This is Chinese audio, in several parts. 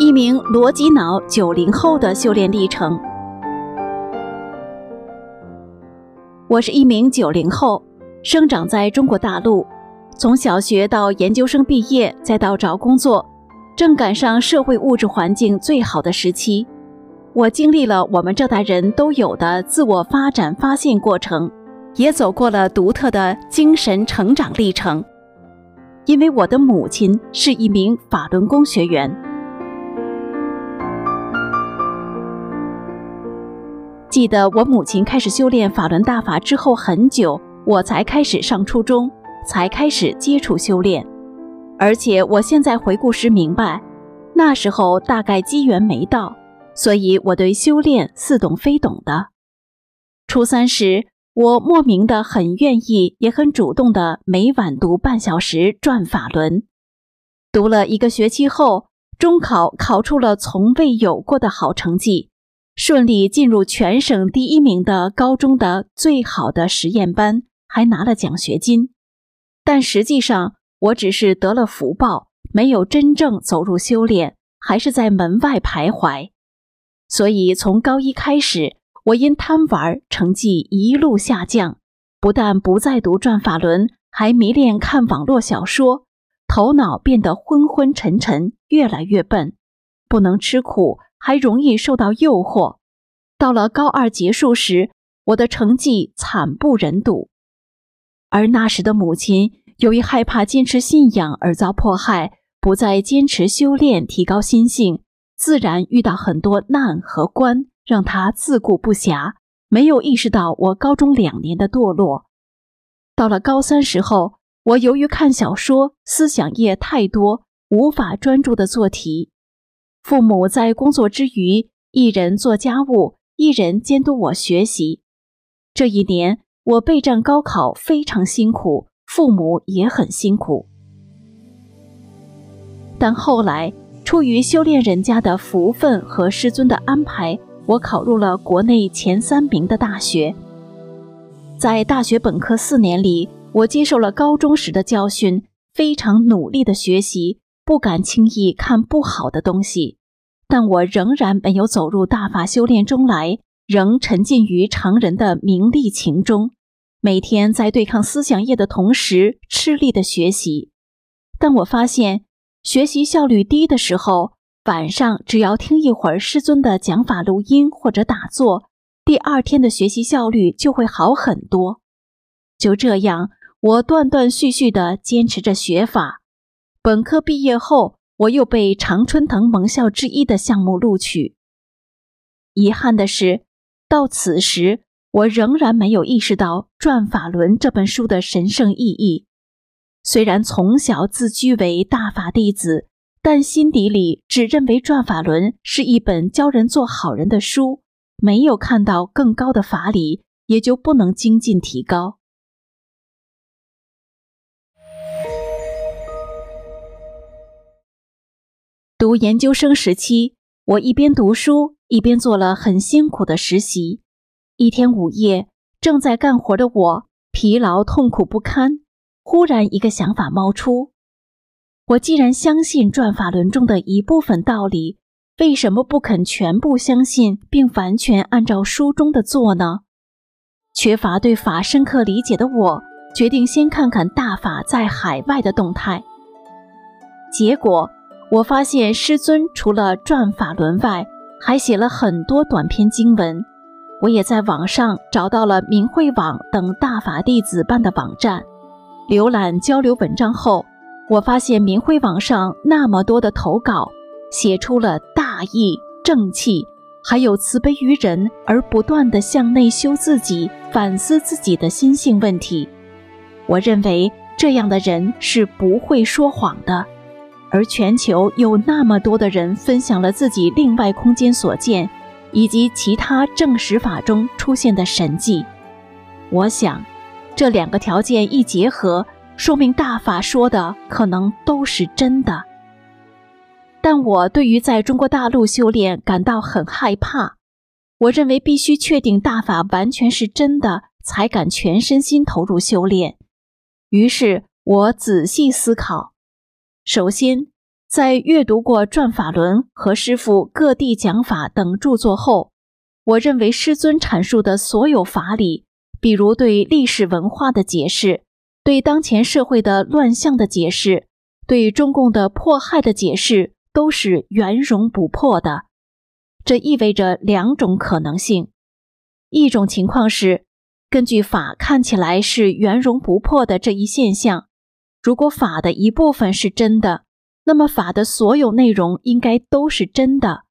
一名逻辑脑九零后的修炼历程。我是一名九零后，生长在中国大陆，从小学到研究生毕业，再到找工作，正赶上社会物质环境最好的时期。我经历了我们这代人都有的自我发展发现过程，也走过了独特的精神成长历程。因为我的母亲是一名法轮功学员。记得我母亲开始修炼法轮大法之后很久，我才开始上初中，才开始接触修炼。而且我现在回顾时明白，那时候大概机缘没到，所以我对修炼似懂非懂的。初三时。我莫名的很愿意，也很主动的每晚读半小时转法轮。读了一个学期后，中考考出了从未有过的好成绩，顺利进入全省第一名的高中的最好的实验班，还拿了奖学金。但实际上，我只是得了福报，没有真正走入修炼，还是在门外徘徊。所以从高一开始。我因贪玩，成绩一路下降，不但不再读转法轮，还迷恋看网络小说，头脑变得昏昏沉沉，越来越笨，不能吃苦，还容易受到诱惑。到了高二结束时，我的成绩惨不忍睹。而那时的母亲，由于害怕坚持信仰而遭迫害，不再坚持修炼，提高心性，自然遇到很多难和关。让他自顾不暇，没有意识到我高中两年的堕落。到了高三时候，我由于看小说，思想业太多，无法专注的做题。父母在工作之余，一人做家务，一人监督我学习。这一年，我备战高考非常辛苦，父母也很辛苦。但后来，出于修炼人家的福分和师尊的安排。我考入了国内前三名的大学，在大学本科四年里，我接受了高中时的教训，非常努力的学习，不敢轻易看不好的东西。但我仍然没有走入大法修炼中来，仍沉浸于常人的名利情中，每天在对抗思想业的同时，吃力的学习。但我发现，学习效率低的时候。晚上只要听一会儿师尊的讲法录音或者打坐，第二天的学习效率就会好很多。就这样，我断断续续地坚持着学法。本科毕业后，我又被常春藤盟校之一的项目录取。遗憾的是，到此时我仍然没有意识到《转法轮》这本书的神圣意义。虽然从小自居为大法弟子。但心底里只认为《转法轮》是一本教人做好人的书，没有看到更高的法理，也就不能精进提高。研究生时期，我一边读书，一边做了很辛苦的实习。一天午夜，正在干活的我疲劳痛苦不堪，忽然一个想法冒出。我既然相信转法轮中的一部分道理，为什么不肯全部相信并完全按照书中的做呢？缺乏对法深刻理解的我，决定先看看大法在海外的动态。结果我发现师尊除了转法轮外，还写了很多短篇经文。我也在网上找到了明慧网等大法弟子办的网站，浏览交流文章后。我发现明慧网上那么多的投稿，写出了大义正气，还有慈悲于人而不断的向内修自己、反思自己的心性问题。我认为这样的人是不会说谎的。而全球有那么多的人分享了自己另外空间所见，以及其他正史法中出现的神迹。我想，这两个条件一结合。说明大法说的可能都是真的，但我对于在中国大陆修炼感到很害怕。我认为必须确定大法完全是真的，才敢全身心投入修炼。于是我仔细思考：首先，在阅读过《转法轮》和师傅各地讲法等著作后，我认为师尊阐述的所有法理，比如对历史文化的解释，对当前社会的乱象的解释，对中共的迫害的解释，都是圆融不破的。这意味着两种可能性：一种情况是，根据法看起来是圆融不破的这一现象，如果法的一部分是真的。那么法的所有内容应该都是真的，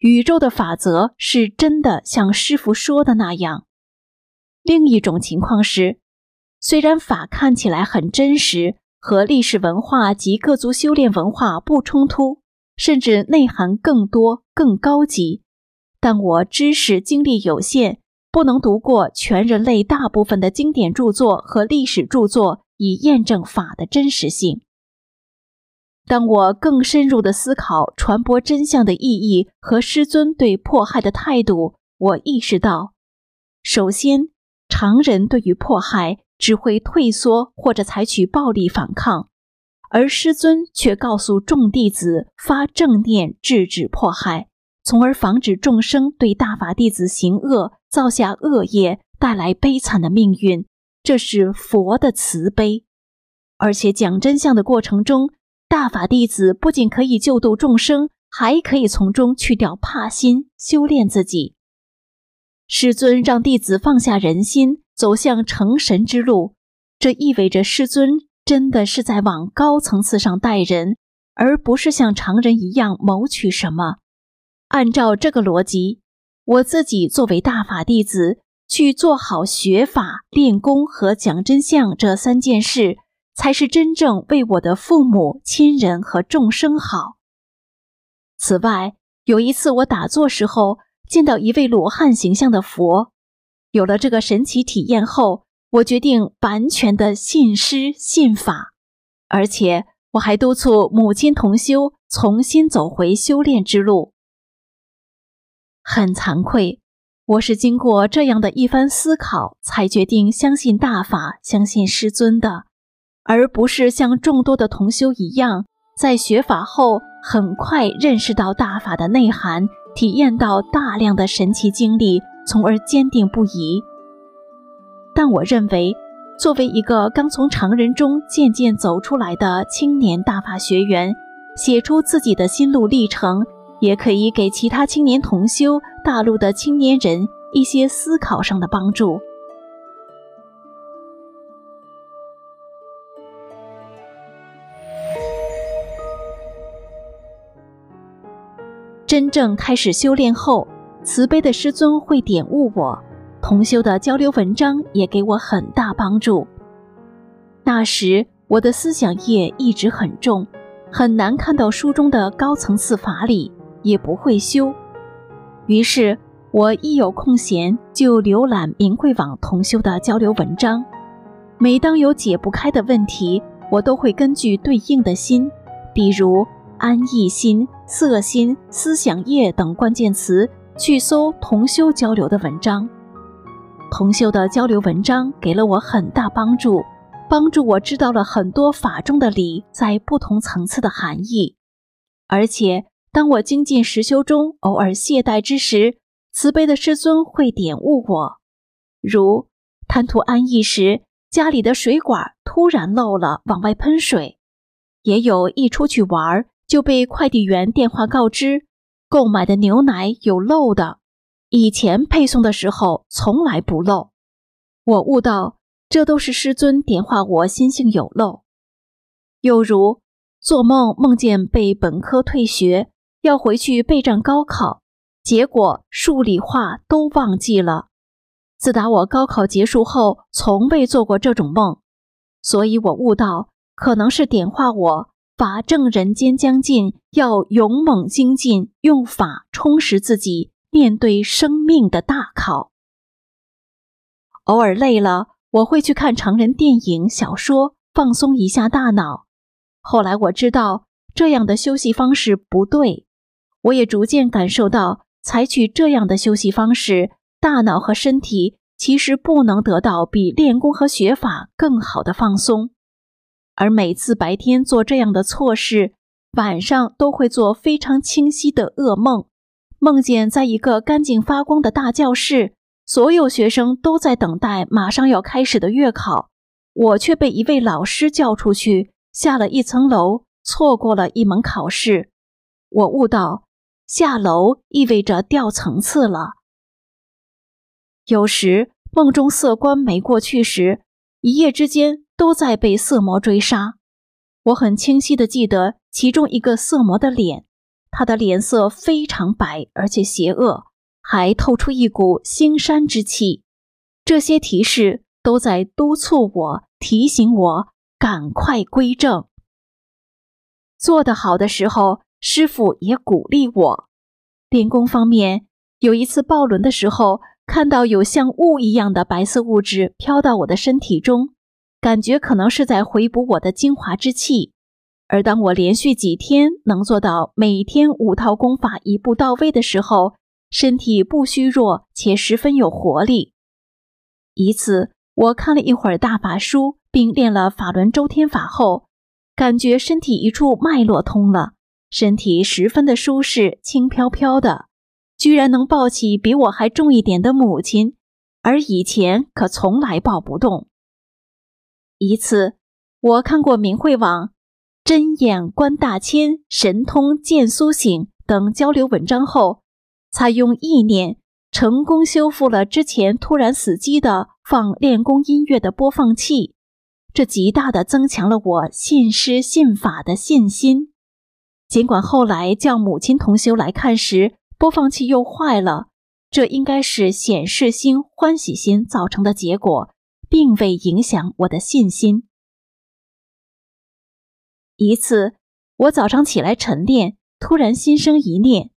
宇宙的法则是真的，像师傅说的那样。另一种情况是，虽然法看起来很真实，和历史文化及各族修炼文化不冲突，甚至内涵更多、更高级，但我知识精力有限，不能读过全人类大部分的经典著作和历史著作，以验证法的真实性。当我更深入的思考传播真相的意义和师尊对迫害的态度，我意识到，首先，常人对于迫害只会退缩或者采取暴力反抗，而师尊却告诉众弟子发正念制止迫害，从而防止众生对大法弟子行恶造下恶业，带来悲惨的命运。这是佛的慈悲，而且讲真相的过程中。大法弟子不仅可以救度众生，还可以从中去掉怕心，修炼自己。师尊让弟子放下人心，走向成神之路。这意味着师尊真的是在往高层次上带人，而不是像常人一样谋取什么。按照这个逻辑，我自己作为大法弟子，去做好学法、练功和讲真相这三件事。才是真正为我的父母亲人和众生好。此外，有一次我打坐时候见到一位罗汉形象的佛，有了这个神奇体验后，我决定完全的信师信法，而且我还督促母亲同修重新走回修炼之路。很惭愧，我是经过这样的一番思考，才决定相信大法，相信师尊的。而不是像众多的同修一样，在学法后很快认识到大法的内涵，体验到大量的神奇经历，从而坚定不移。但我认为，作为一个刚从常人中渐渐走出来的青年大法学员，写出自己的心路历程，也可以给其他青年同修、大陆的青年人一些思考上的帮助。真正开始修炼后，慈悲的师尊会点悟我，同修的交流文章也给我很大帮助。那时我的思想业一直很重，很难看到书中的高层次法理，也不会修。于是，我一有空闲就浏览明慧网同修的交流文章。每当有解不开的问题，我都会根据对应的心，比如。安逸心、色心、思想业等关键词去搜同修交流的文章，同修的交流文章给了我很大帮助，帮助我知道了很多法中的理在不同层次的含义。而且，当我精进实修中偶尔懈怠之时，慈悲的师尊会点悟我，如贪图安逸时，家里的水管突然漏了，往外喷水；也有一出去玩。就被快递员电话告知，购买的牛奶有漏的，以前配送的时候从来不漏。我悟到，这都是师尊点化我心性有漏。又如做梦梦见被本科退学，要回去备战高考，结果数理化都忘记了。自打我高考结束后，从未做过这种梦，所以我悟到，可能是点化我。法正人间将近，要勇猛精进，用法充实自己，面对生命的大考。偶尔累了，我会去看成人电影、小说，放松一下大脑。后来我知道这样的休息方式不对，我也逐渐感受到，采取这样的休息方式，大脑和身体其实不能得到比练功和学法更好的放松。而每次白天做这样的错事，晚上都会做非常清晰的噩梦，梦见在一个干净发光的大教室，所有学生都在等待马上要开始的月考，我却被一位老师叫出去，下了一层楼，错过了一门考试。我悟到，下楼意味着掉层次了。有时梦中色关没过去时，一夜之间都在被色魔追杀。我很清晰的记得其中一个色魔的脸，他的脸色非常白，而且邪恶，还透出一股腥膻之气。这些提示都在督促我，提醒我赶快归正。做得好的时候，师傅也鼓励我。练功方面，有一次抱轮的时候，看到有像雾一样的白色物质飘到我的身体中。感觉可能是在回补我的精华之气，而当我连续几天能做到每天五套功法一步到位的时候，身体不虚弱且十分有活力。一次，我看了一会儿大法书，并练了法轮周天法后，感觉身体一处脉络通了，身体十分的舒适，轻飘飘的，居然能抱起比我还重一点的母亲，而以前可从来抱不动。一次，我看过明慧网“真眼观大千，神通见苏醒”等交流文章后，采用意念成功修复了之前突然死机的放练功音乐的播放器，这极大的增强了我信师信法的信心。尽管后来叫母亲同修来看时，播放器又坏了，这应该是显示心、欢喜心造成的结果。并未影响我的信心。一次，我早上起来晨练，突然心生一念：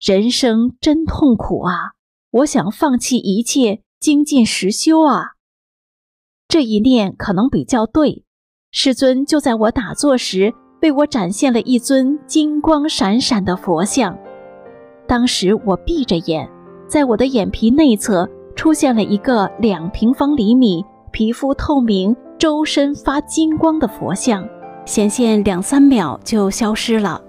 人生真痛苦啊！我想放弃一切，精进实修啊！这一念可能比较对。师尊就在我打坐时，为我展现了一尊金光闪闪的佛像。当时我闭着眼，在我的眼皮内侧。出现了一个两平方厘米、皮肤透明、周身发金光的佛像，显现两三秒就消失了。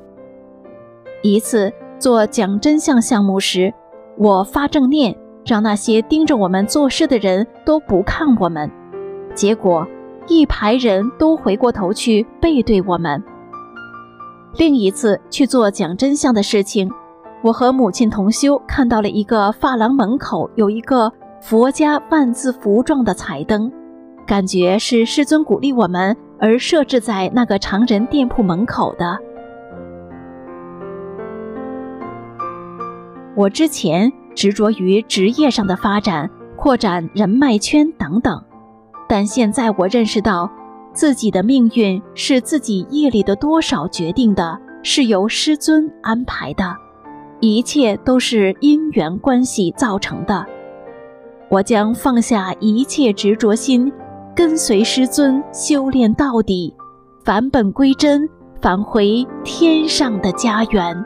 一次做讲真相项目时，我发正念，让那些盯着我们做事的人都不看我们，结果一排人都回过头去背对我们。另一次去做讲真相的事情。我和母亲同修看到了一个发廊门口有一个佛家万字符状的彩灯，感觉是师尊鼓励我们而设置在那个常人店铺门口的。我之前执着于职业上的发展、扩展人脉圈等等，但现在我认识到，自己的命运是自己业力的多少决定的，是由师尊安排的。一切都是因缘关系造成的，我将放下一切执着心，跟随师尊修炼到底，返本归真，返回天上的家园。